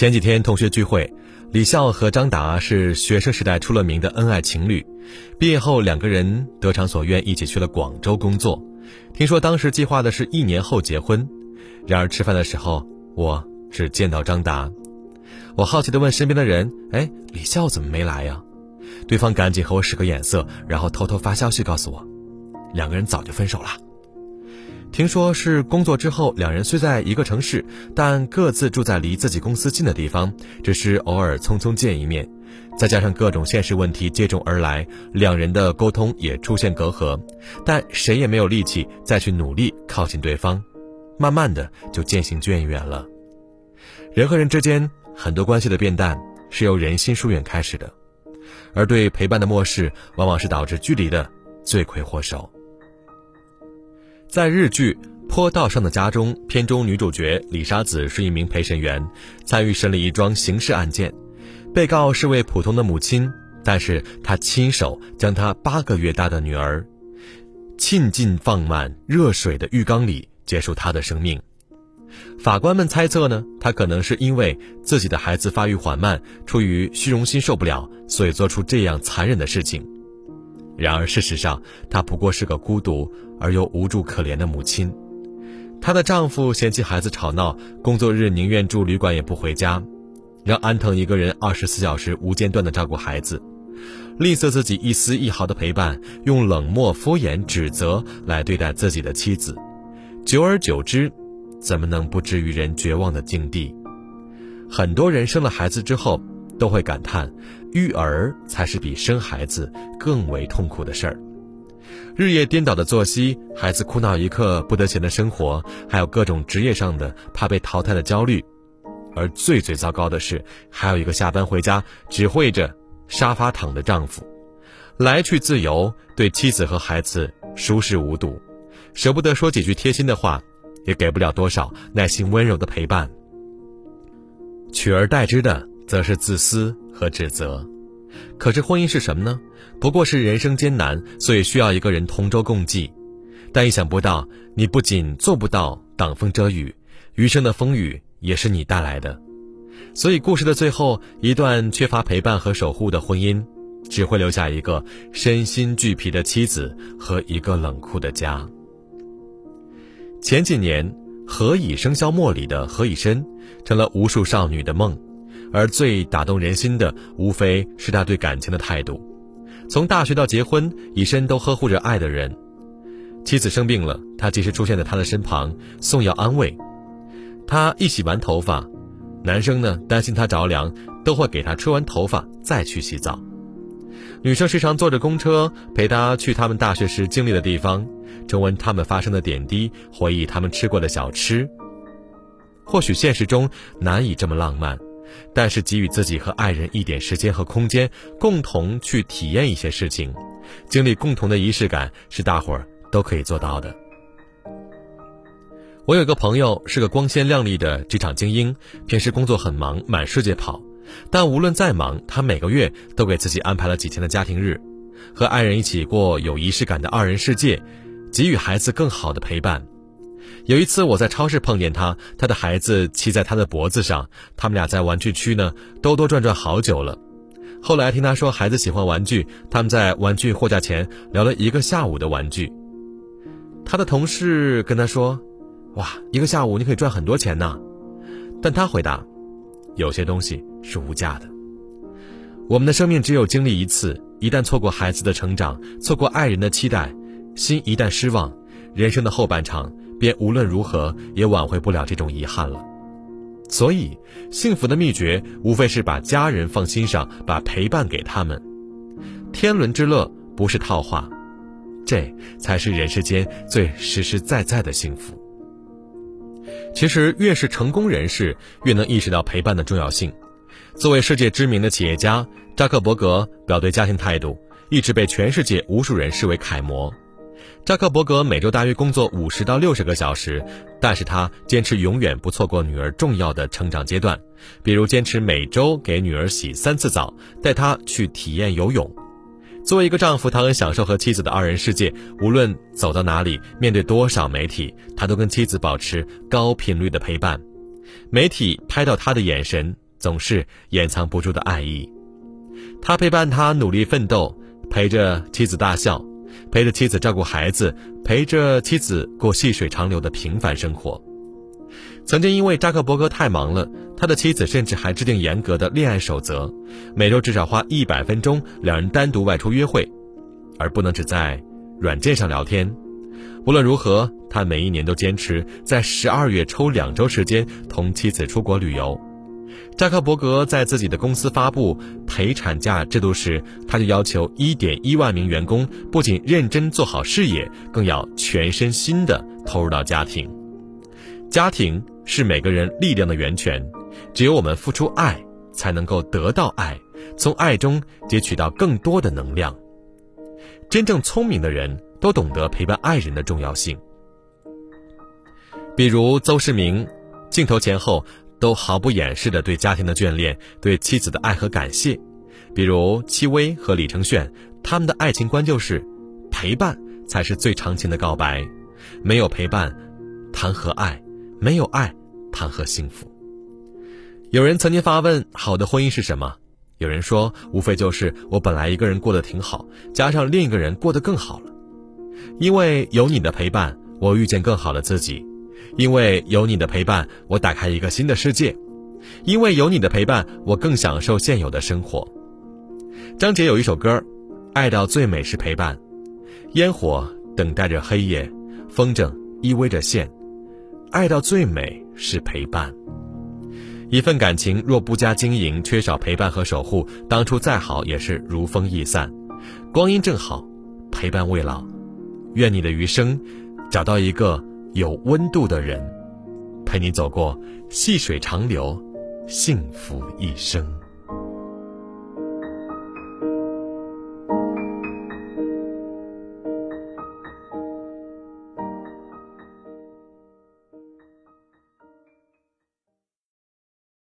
前几天同学聚会，李笑和张达是学生时代出了名的恩爱情侣。毕业后，两个人得偿所愿，一起去了广州工作。听说当时计划的是一年后结婚。然而吃饭的时候，我只见到张达。我好奇地问身边的人：“哎，李笑怎么没来呀？”对方赶紧和我使个眼色，然后偷偷发消息告诉我，两个人早就分手了。听说是工作之后，两人虽在一个城市，但各自住在离自己公司近的地方，只是偶尔匆匆见一面。再加上各种现实问题接踵而来，两人的沟通也出现隔阂，但谁也没有力气再去努力靠近对方，慢慢的就渐行渐远了。人和人之间很多关系的变淡，是由人心疏远开始的，而对陪伴的漠视，往往是导致距离的罪魁祸首。在日剧《坡道上的家》中，片中女主角李沙子是一名陪审员，参与审理一桩刑事案件。被告是位普通的母亲，但是她亲手将她八个月大的女儿浸进放满热水的浴缸里，结束她的生命。法官们猜测呢，她可能是因为自己的孩子发育缓慢，出于虚荣心受不了，所以做出这样残忍的事情。然而，事实上，她不过是个孤独而又无助可怜的母亲。她的丈夫嫌弃孩子吵闹，工作日宁愿住旅馆也不回家，让安藤一个人二十四小时无间断地照顾孩子，吝啬自己一丝一毫的陪伴，用冷漠、敷衍、指责来对待自己的妻子。久而久之，怎么能不至于人绝望的境地？很多人生了孩子之后。都会感叹，育儿才是比生孩子更为痛苦的事儿。日夜颠倒的作息，孩子哭闹一刻不得闲的生活，还有各种职业上的怕被淘汰的焦虑。而最最糟糕的是，还有一个下班回家只会着沙发躺的丈夫，来去自由，对妻子和孩子熟视无睹，舍不得说几句贴心的话，也给不了多少耐心温柔的陪伴，取而代之的。则是自私和指责，可是婚姻是什么呢？不过是人生艰难，所以需要一个人同舟共济。但意想不到，你不仅做不到挡风遮雨，余生的风雨也是你带来的。所以故事的最后，一段缺乏陪伴和守护的婚姻，只会留下一个身心俱疲的妻子和一个冷酷的家。前几年，《何以笙箫默》里的何以琛，成了无数少女的梦。而最打动人心的，无非是他对感情的态度。从大学到结婚，以身都呵护着爱的人。妻子生病了，他及时出现在他的身旁，送药安慰。他一洗完头发，男生呢担心他着凉，都会给他吹完头发再去洗澡。女生时常坐着公车陪他去他们大学时经历的地方，重温他们发生的点滴，回忆他们吃过的小吃。或许现实中难以这么浪漫。但是给予自己和爱人一点时间和空间，共同去体验一些事情，经历共同的仪式感，是大伙儿都可以做到的。我有个朋友是个光鲜亮丽的职场精英，平时工作很忙，满世界跑，但无论再忙，他每个月都给自己安排了几天的家庭日，和爱人一起过有仪式感的二人世界，给予孩子更好的陪伴。有一次我在超市碰见他，他的孩子骑在他的脖子上，他们俩在玩具区呢兜兜转转好久了。后来听他说孩子喜欢玩具，他们在玩具货架前聊了一个下午的玩具。他的同事跟他说：“哇，一个下午你可以赚很多钱呢。”但他回答：“有些东西是无价的。我们的生命只有经历一次，一旦错过孩子的成长，错过爱人的期待，心一旦失望，人生的后半场。”便无论如何也挽回不了这种遗憾了，所以幸福的秘诀无非是把家人放心上，把陪伴给他们。天伦之乐不是套话，这才是人世间最实实在在的幸福。其实越是成功人士，越能意识到陪伴的重要性。作为世界知名的企业家，扎克伯格表对家庭态度，一直被全世界无数人视为楷模。扎克伯格每周大约工作五十到六十个小时，但是他坚持永远不错过女儿重要的成长阶段，比如坚持每周给女儿洗三次澡，带她去体验游泳。作为一个丈夫，他很享受和妻子的二人世界，无论走到哪里，面对多少媒体，他都跟妻子保持高频率的陪伴。媒体拍到他的眼神，总是掩藏不住的爱意。他陪伴他努力奋斗，陪着妻子大笑，陪着妻子照顾孩子，陪着妻子过细水长流的平凡生活。曾经因为扎克伯格太忙了，他的妻子甚至还制定严格的恋爱守则，每周至少花一百分钟两人单独外出约会，而不能只在软件上聊天。无论如何，他每一年都坚持在十二月抽两周时间同妻子出国旅游。扎克伯格在自己的公司发布陪产假制度时，他就要求一点一万名员工不仅认真做好事业，更要全身心的投入到家庭。家庭是每个人力量的源泉，只有我们付出爱，才能够得到爱，从爱中汲取到更多的能量。真正聪明的人都懂得陪伴爱人的重要性，比如邹市明，镜头前后都毫不掩饰的对家庭的眷恋，对妻子的爱和感谢；比如戚薇和李承铉，他们的爱情观就是陪伴才是最长情的告白，没有陪伴，谈何爱？没有爱，谈何幸福？有人曾经发问：好的婚姻是什么？有人说，无非就是我本来一个人过得挺好，加上另一个人过得更好了。因为有你的陪伴，我遇见更好的自己；因为有你的陪伴，我打开一个新的世界；因为有你的陪伴，我更享受现有的生活。张杰有一首歌，爱到最美是陪伴，烟火等待着黑夜，风筝依偎着线，爱到最美是陪伴。一份感情若不加经营，缺少陪伴和守护，当初再好也是如风易散。光阴正好，陪伴未老。愿你的余生，找到一个有温度的人，陪你走过细水长流，幸福一生。